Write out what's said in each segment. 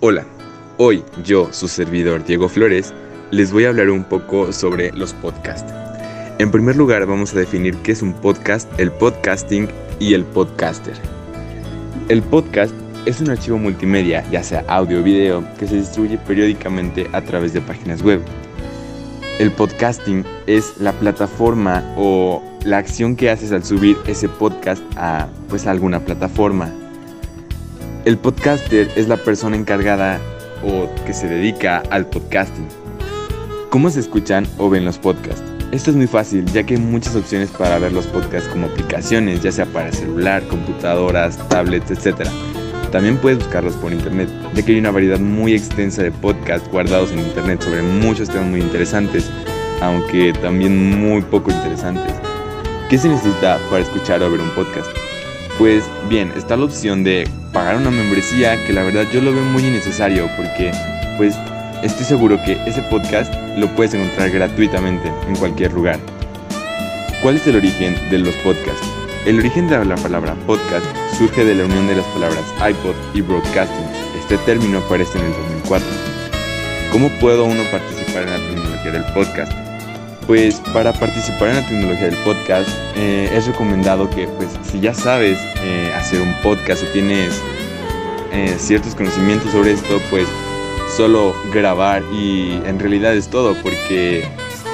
Hola, hoy yo, su servidor Diego Flores, les voy a hablar un poco sobre los podcasts. En primer lugar vamos a definir qué es un podcast, el podcasting y el podcaster. El podcast es un archivo multimedia, ya sea audio o video, que se distribuye periódicamente a través de páginas web. El podcasting es la plataforma o la acción que haces al subir ese podcast a pues a alguna plataforma. El podcaster es la persona encargada o que se dedica al podcasting. ¿Cómo se escuchan o ven los podcasts? Esto es muy fácil, ya que hay muchas opciones para ver los podcasts como aplicaciones, ya sea para celular, computadoras, tablets, etc. También puedes buscarlos por internet, ya que hay una variedad muy extensa de podcasts guardados en internet sobre muchos temas muy interesantes, aunque también muy poco interesantes. ¿Qué se necesita para escuchar o ver un podcast? Pues bien, está la opción de pagar una membresía que la verdad yo lo veo muy innecesario porque pues estoy seguro que ese podcast lo puedes encontrar gratuitamente en cualquier lugar. ¿Cuál es el origen de los podcasts? El origen de la palabra podcast surge de la unión de las palabras iPod y broadcasting. Este término aparece en el 2004. ¿Cómo puedo uno participar en la tecnología del podcast? Pues para participar en la tecnología del podcast eh, es recomendado que pues si ya sabes eh, hacer un podcast o tienes eh, ciertos conocimientos sobre esto, pues solo grabar y en realidad es todo porque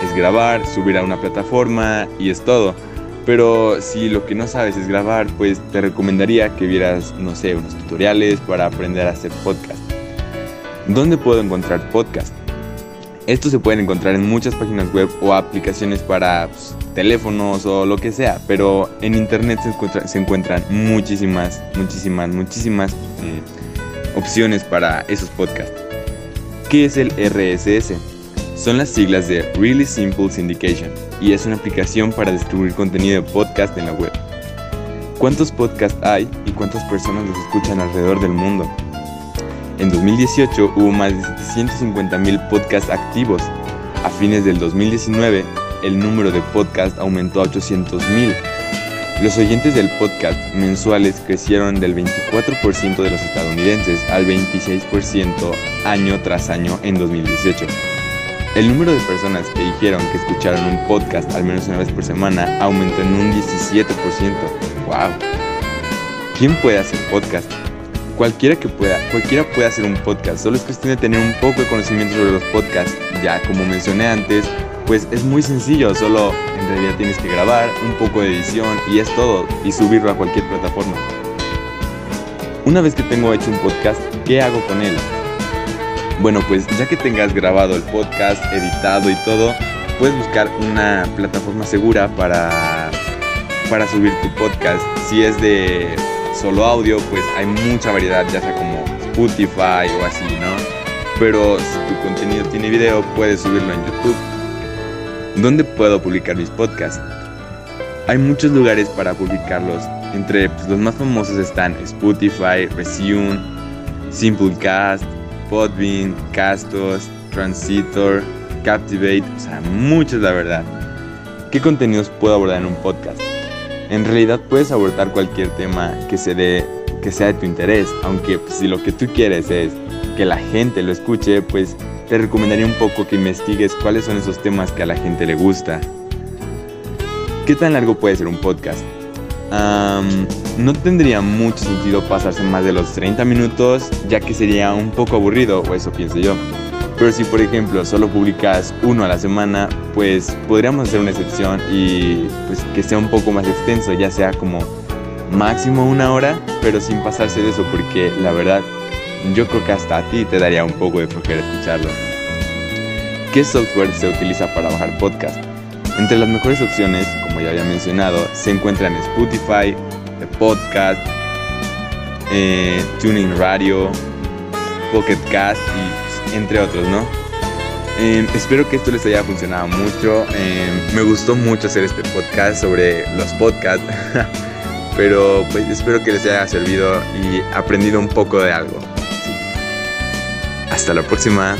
es grabar, subir a una plataforma y es todo. Pero si lo que no sabes es grabar, pues te recomendaría que vieras, no sé, unos tutoriales para aprender a hacer podcast. ¿Dónde puedo encontrar podcast? Estos se pueden encontrar en muchas páginas web o aplicaciones para pues, teléfonos o lo que sea, pero en internet se, encuentran muchísimas, muchísimas, muchísimas eh, opciones para esos podcasts. ¿Qué es el RSS? Son las siglas de Really Simple Syndication y es una aplicación para distribuir contenido de podcast en la web. ¿Cuántos podcasts hay y cuántas personas los escuchan alrededor del mundo? En 2018 hubo más de 750.000 podcasts activos. A fines del 2019, el número de podcasts aumentó a 800.000. Los oyentes del podcast mensuales crecieron del 24% de los estadounidenses al 26% año tras año en 2018. El número de personas que dijeron que escucharon un podcast al menos una vez por semana aumentó en un 17%. ¡Wow! ¿Quién puede hacer podcast? Cualquiera que pueda, cualquiera puede hacer un podcast, solo es cuestión de tener un poco de conocimiento sobre los podcasts. Ya como mencioné antes, pues es muy sencillo, solo en realidad tienes que grabar, un poco de edición y es todo, y subirlo a cualquier plataforma. Una vez que tengo hecho un podcast, ¿qué hago con él? Bueno, pues ya que tengas grabado el podcast, editado y todo, puedes buscar una plataforma segura para, para subir tu podcast. Si es de solo audio, pues hay mucha variedad, ya sea como Spotify o así, ¿no? Pero si tu contenido tiene video, puedes subirlo en YouTube. ¿Dónde puedo publicar mis podcasts? Hay muchos lugares para publicarlos. Entre pues, los más famosos están Spotify, Resume, Simplecast, Podbean, Castos, Transitor, Captivate, o sea, muchos la verdad. ¿Qué contenidos puedo abordar en un podcast? En realidad puedes abordar cualquier tema que, se dé, que sea de tu interés, aunque pues, si lo que tú quieres es que la gente lo escuche, pues te recomendaría un poco que investigues cuáles son esos temas que a la gente le gusta. ¿Qué tan largo puede ser un podcast? no tendría mucho sentido pasarse más de los 30 minutos, ya que sería un poco aburrido, o eso pienso yo. Pero si por ejemplo solo publicas uno a la semana, pues podríamos hacer una excepción y pues que sea un poco más extenso, ya sea como máximo una hora, pero sin pasarse de eso, porque la verdad yo creo que hasta a ti te daría un poco de flojera escucharlo. ¿Qué software se utiliza para bajar podcast? Entre las mejores opciones, como ya había mencionado, se encuentran Spotify, The Podcast, eh, Tuning Radio, Pocket Cast y entre otros, ¿no? Em, espero que esto les haya funcionado mucho. Em, me gustó mucho hacer este podcast sobre los podcasts. Pero pues espero que les haya servido y aprendido un poco de algo. Hasta la próxima.